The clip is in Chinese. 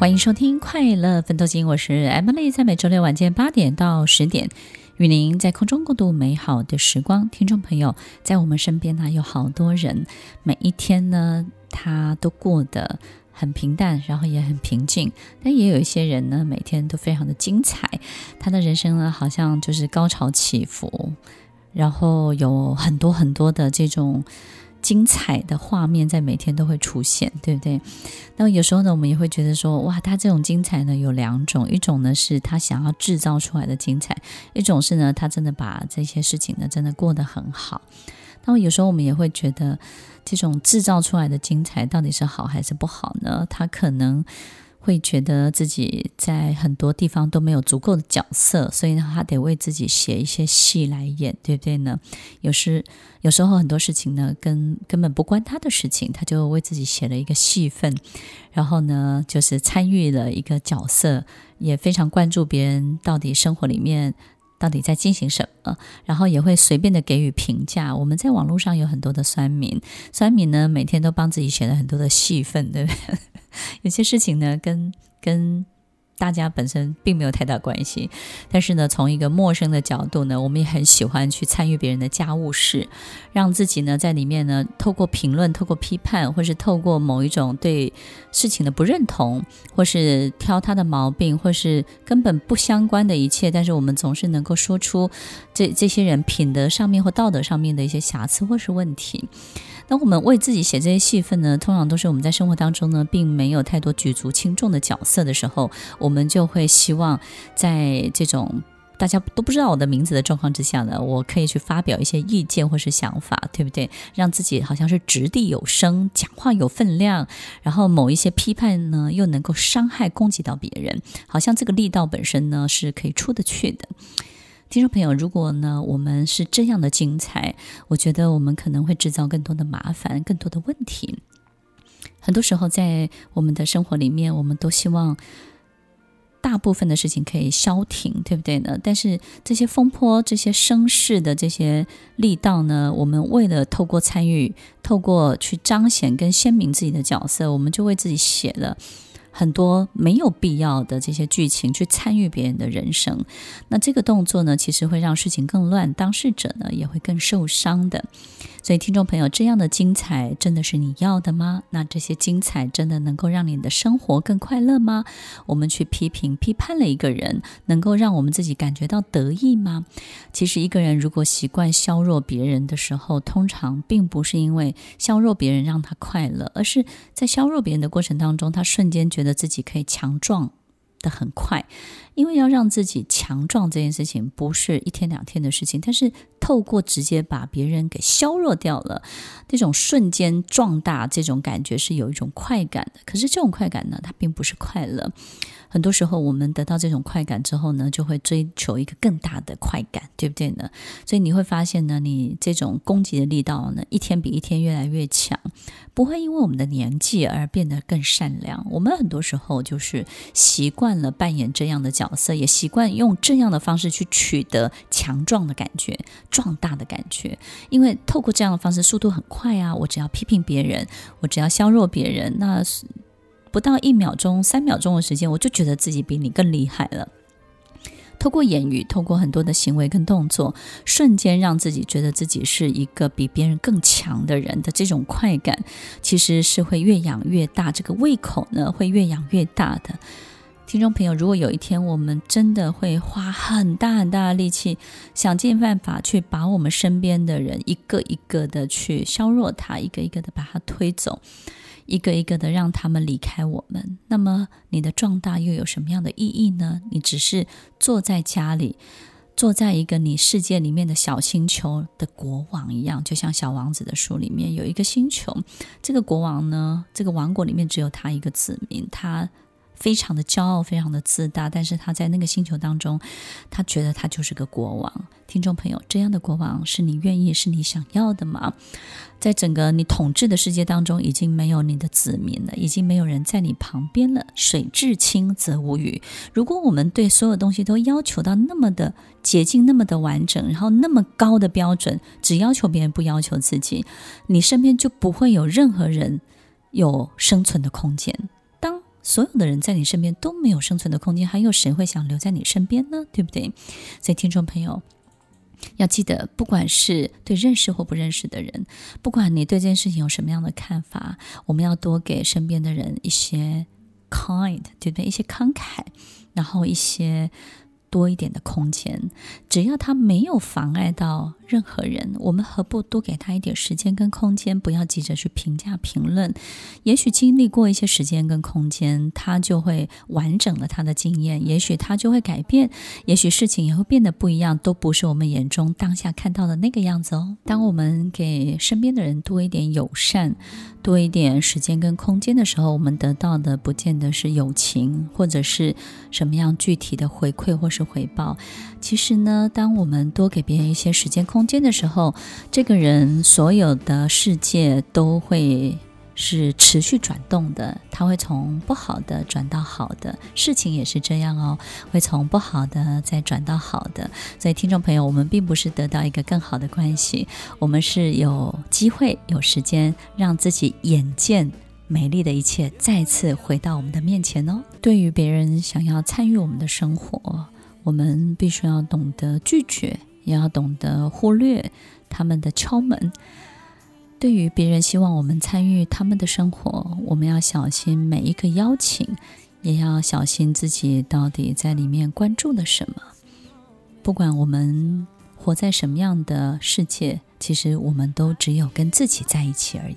欢迎收听《快乐奋斗金》，我是 Emily，在每周六晚间八点到十点，与您在空中共度美好的时光。听众朋友，在我们身边呢，有好多人，每一天呢，他都过得很平淡，然后也很平静。但也有一些人呢，每天都非常的精彩，他的人生呢，好像就是高潮起伏，然后有很多很多的这种。精彩的画面在每天都会出现，对不对？那么有时候呢，我们也会觉得说，哇，他这种精彩呢有两种，一种呢是他想要制造出来的精彩，一种是呢他真的把这些事情呢真的过得很好。那么有时候我们也会觉得，这种制造出来的精彩到底是好还是不好呢？他可能。会觉得自己在很多地方都没有足够的角色，所以呢，他得为自己写一些戏来演，对不对呢？有时有时候很多事情呢，跟根本不关他的事情，他就为自己写了一个戏份，然后呢，就是参与了一个角色，也非常关注别人到底生活里面到底在进行什么，然后也会随便的给予评价。我们在网络上有很多的酸民，酸民呢，每天都帮自己写了很多的戏份，对不对？有些事情呢，跟跟大家本身并没有太大关系，但是呢，从一个陌生的角度呢，我们也很喜欢去参与别人的家务事，让自己呢在里面呢，透过评论、透过批判，或是透过某一种对事情的不认同，或是挑他的毛病，或是根本不相关的一切，但是我们总是能够说出这这些人品德上面或道德上面的一些瑕疵或是问题。那我们为自己写这些戏份呢，通常都是我们在生活当中呢，并没有太多举足轻重的角色的时候，我我们就会希望在这种大家都不知道我的名字的状况之下呢，我可以去发表一些意见或是想法，对不对？让自己好像是掷地有声，讲话有分量，然后某一些批判呢，又能够伤害攻击到别人，好像这个力道本身呢，是可以出得去的。听众朋友，如果呢，我们是这样的精彩，我觉得我们可能会制造更多的麻烦，更多的问题。很多时候，在我们的生活里面，我们都希望大部分的事情可以消停，对不对呢？但是这些风波、这些声势的这些力道呢，我们为了透过参与，透过去彰显跟鲜明自己的角色，我们就为自己写了。很多没有必要的这些剧情去参与别人的人生，那这个动作呢，其实会让事情更乱，当事者呢也会更受伤的。所以，听众朋友，这样的精彩真的是你要的吗？那这些精彩真的能够让你的生活更快乐吗？我们去批评、批判了一个人，能够让我们自己感觉到得意吗？其实，一个人如果习惯削弱别人的时候，通常并不是因为削弱别人让他快乐，而是在削弱别人的过程当中，他瞬间觉觉得自己可以强壮的很快。因为要让自己强壮这件事情不是一天两天的事情，但是透过直接把别人给削弱掉了，这种瞬间壮大这种感觉是有一种快感的。可是这种快感呢，它并不是快乐。很多时候，我们得到这种快感之后呢，就会追求一个更大的快感，对不对呢？所以你会发现呢，你这种攻击的力道呢，一天比一天越来越强，不会因为我们的年纪而变得更善良。我们很多时候就是习惯了扮演这样的角色，也习惯用这样的方式去取得强壮的感觉、壮大的感觉，因为透过这样的方式，速度很快啊！我只要批评别人，我只要削弱别人，那不到一秒钟、三秒钟的时间，我就觉得自己比你更厉害了。透过言语，透过很多的行为跟动作，瞬间让自己觉得自己是一个比别人更强的人的这种快感，其实是会越养越大，这个胃口呢会越养越大的。听众朋友，如果有一天我们真的会花很大很大的力气，想尽办法去把我们身边的人一个一个的去削弱他，一个一个的把他推走。一个一个的让他们离开我们，那么你的壮大又有什么样的意义呢？你只是坐在家里，坐在一个你世界里面的小星球的国王一样，就像《小王子》的书里面有一个星球，这个国王呢，这个王国里面只有他一个子民，他。非常的骄傲，非常的自大，但是他在那个星球当中，他觉得他就是个国王。听众朋友，这样的国王是你愿意、是你想要的吗？在整个你统治的世界当中，已经没有你的子民了，已经没有人在你旁边了。水至清则无鱼。如果我们对所有东西都要求到那么的洁净、那么的完整，然后那么高的标准，只要求别人不要求自己，你身边就不会有任何人有生存的空间。当所有的人在你身边都没有生存的空间，还有谁会想留在你身边呢？对不对？所以，听众朋友要记得，不管是对认识或不认识的人，不管你对这件事情有什么样的看法，我们要多给身边的人一些 kind，对不对？一些慷慨，然后一些。多一点的空间，只要他没有妨碍到任何人，我们何不多给他一点时间跟空间？不要急着去评价评论。也许经历过一些时间跟空间，他就会完整了他的经验。也许他就会改变，也许事情也会变得不一样，都不是我们眼中当下看到的那个样子哦。当我们给身边的人多一点友善，多一点时间跟空间的时候，我们得到的不见得是友情，或者是什么样具体的回馈，或是是回报。其实呢，当我们多给别人一些时间空间的时候，这个人所有的世界都会。是持续转动的，他会从不好的转到好的，事情也是这样哦，会从不好的再转到好的。所以，听众朋友，我们并不是得到一个更好的关系，我们是有机会、有时间让自己眼见美丽的一切再次回到我们的面前哦。对于别人想要参与我们的生活，我们必须要懂得拒绝，也要懂得忽略他们的敲门。对于别人希望我们参与他们的生活，我们要小心每一个邀请，也要小心自己到底在里面关注了什么。不管我们活在什么样的世界，其实我们都只有跟自己在一起而已。